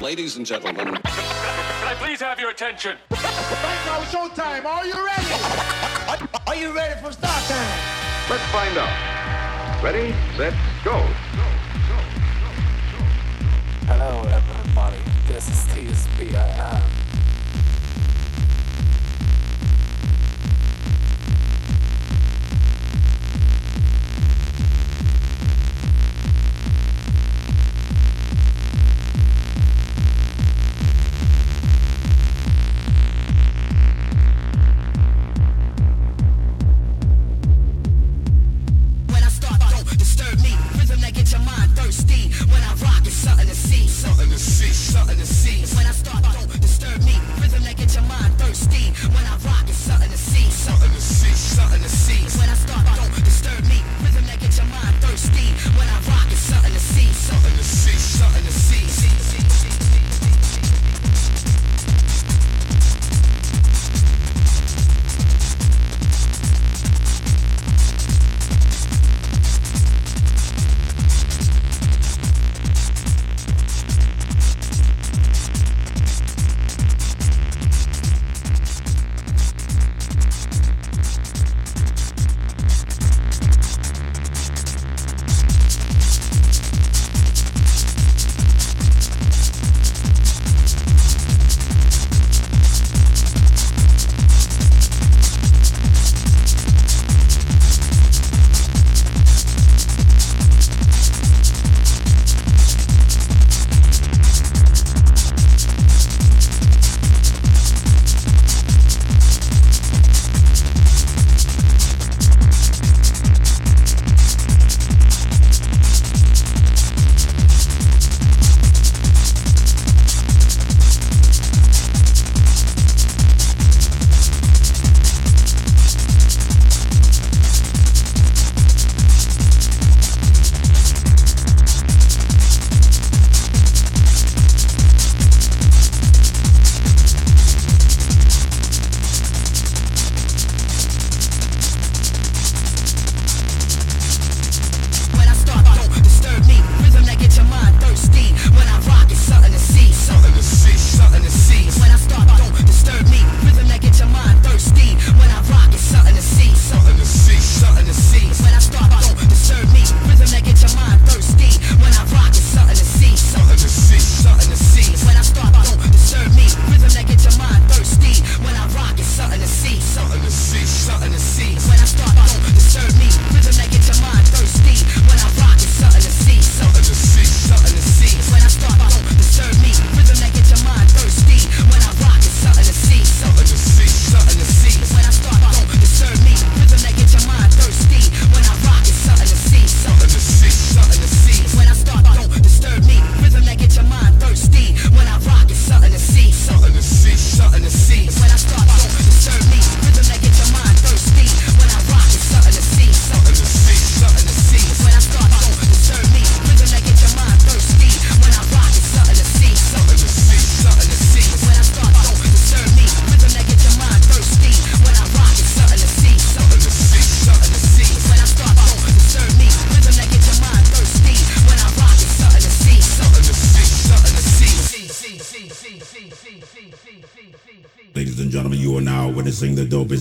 Ladies and gentlemen. Can I please have your attention? Right now, showtime. Are you ready? Are you ready for start time? Let's find out. Ready, set, go. Hello, everybody. This is TSBIN.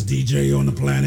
DJ on the planet.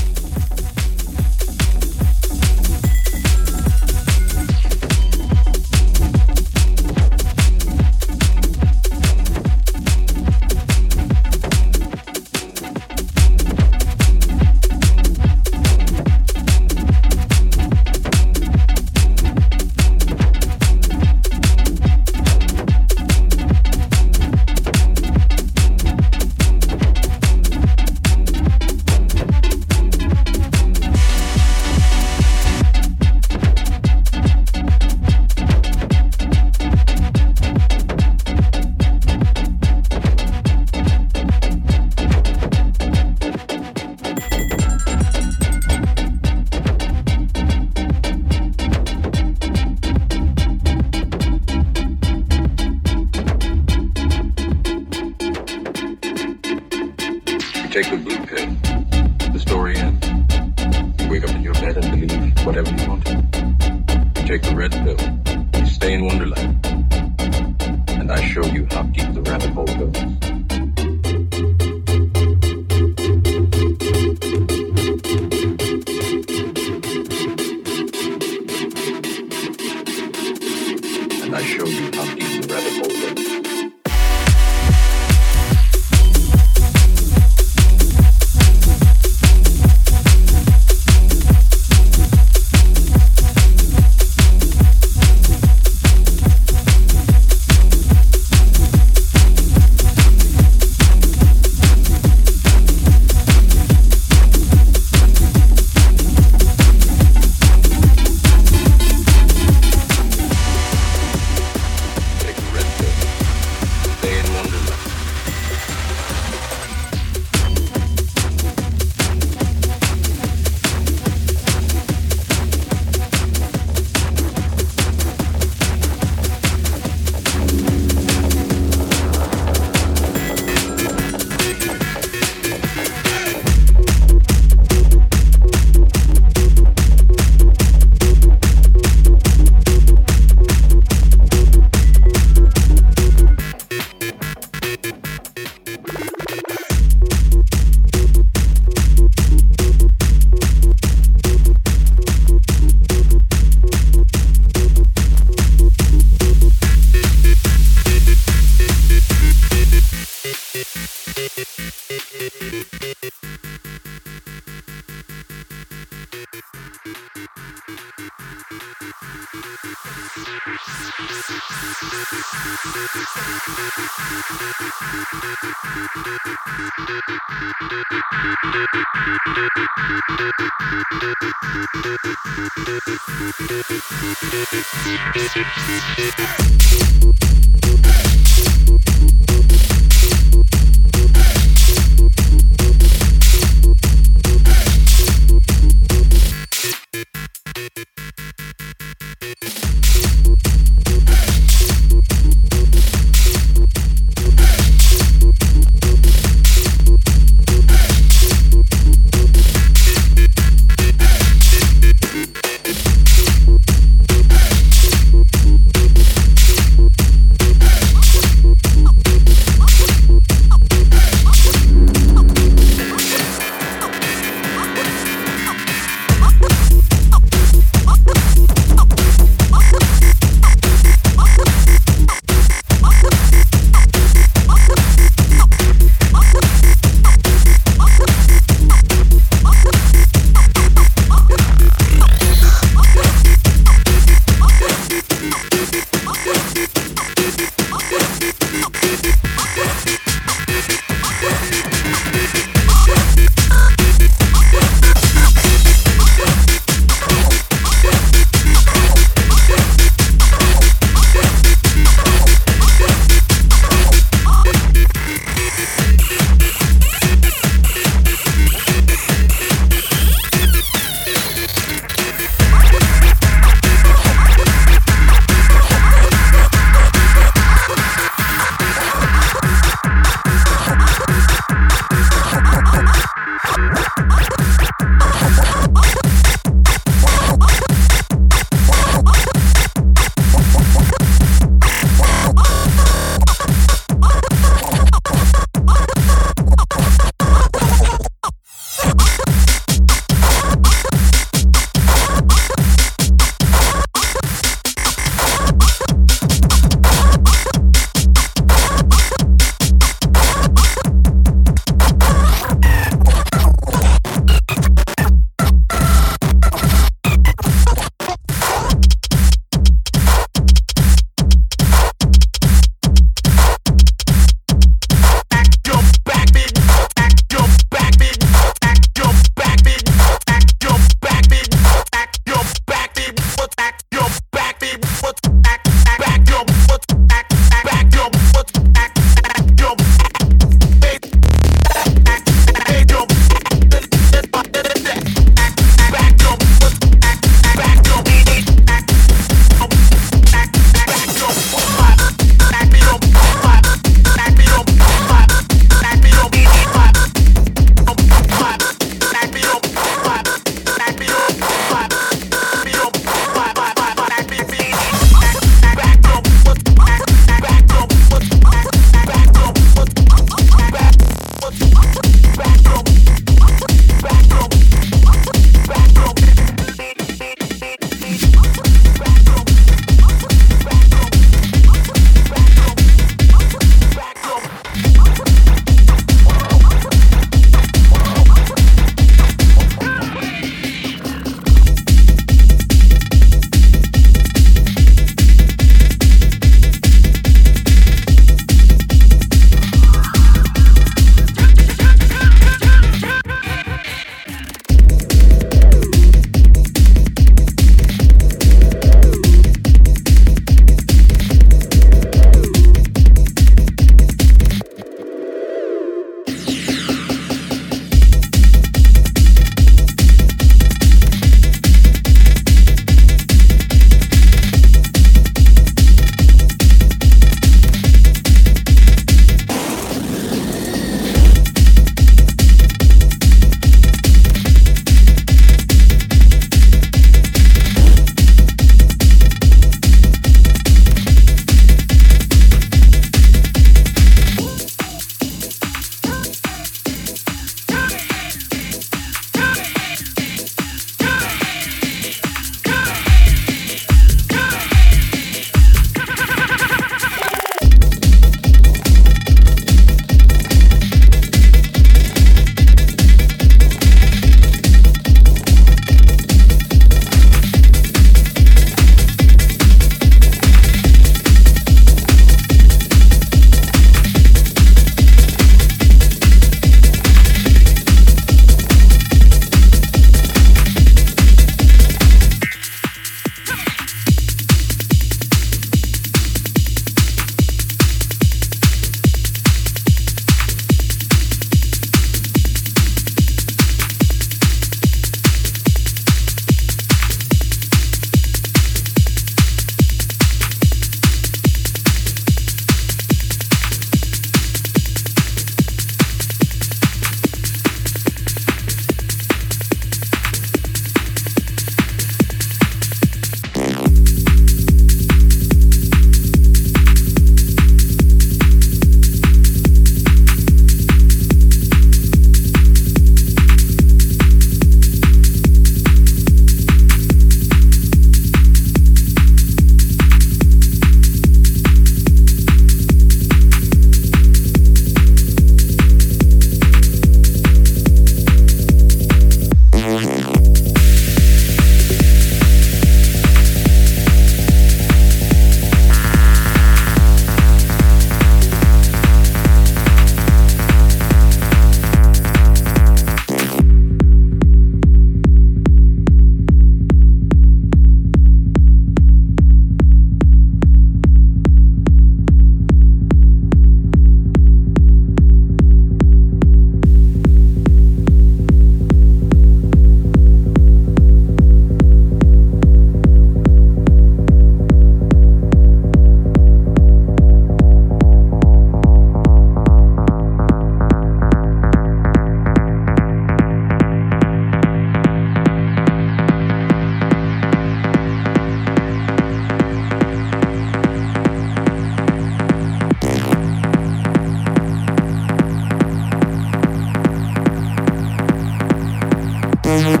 Thank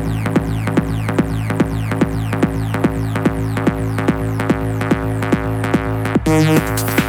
you.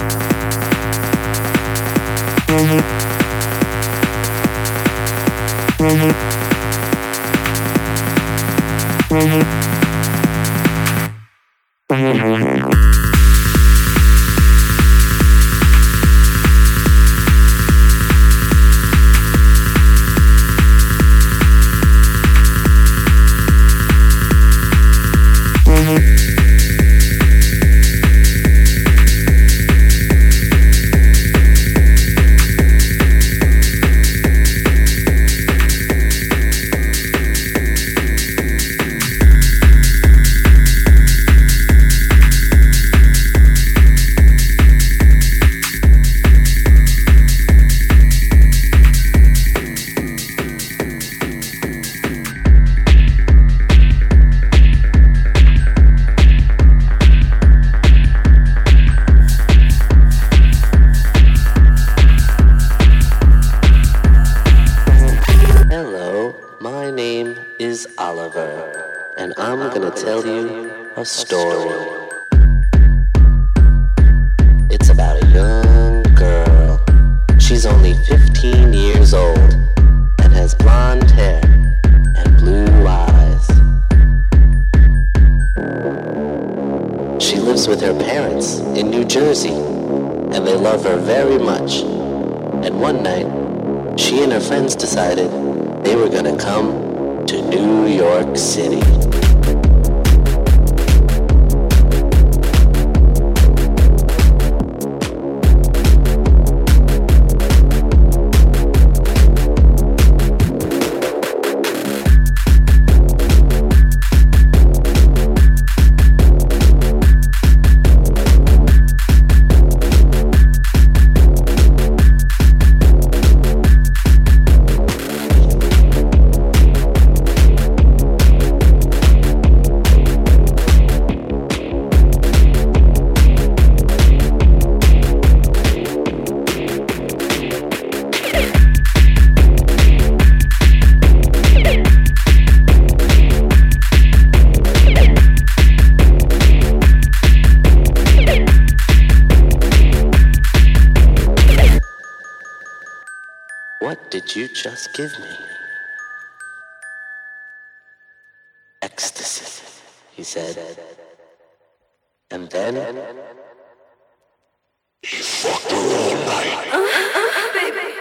He fucked her all night. Uh, uh, baby.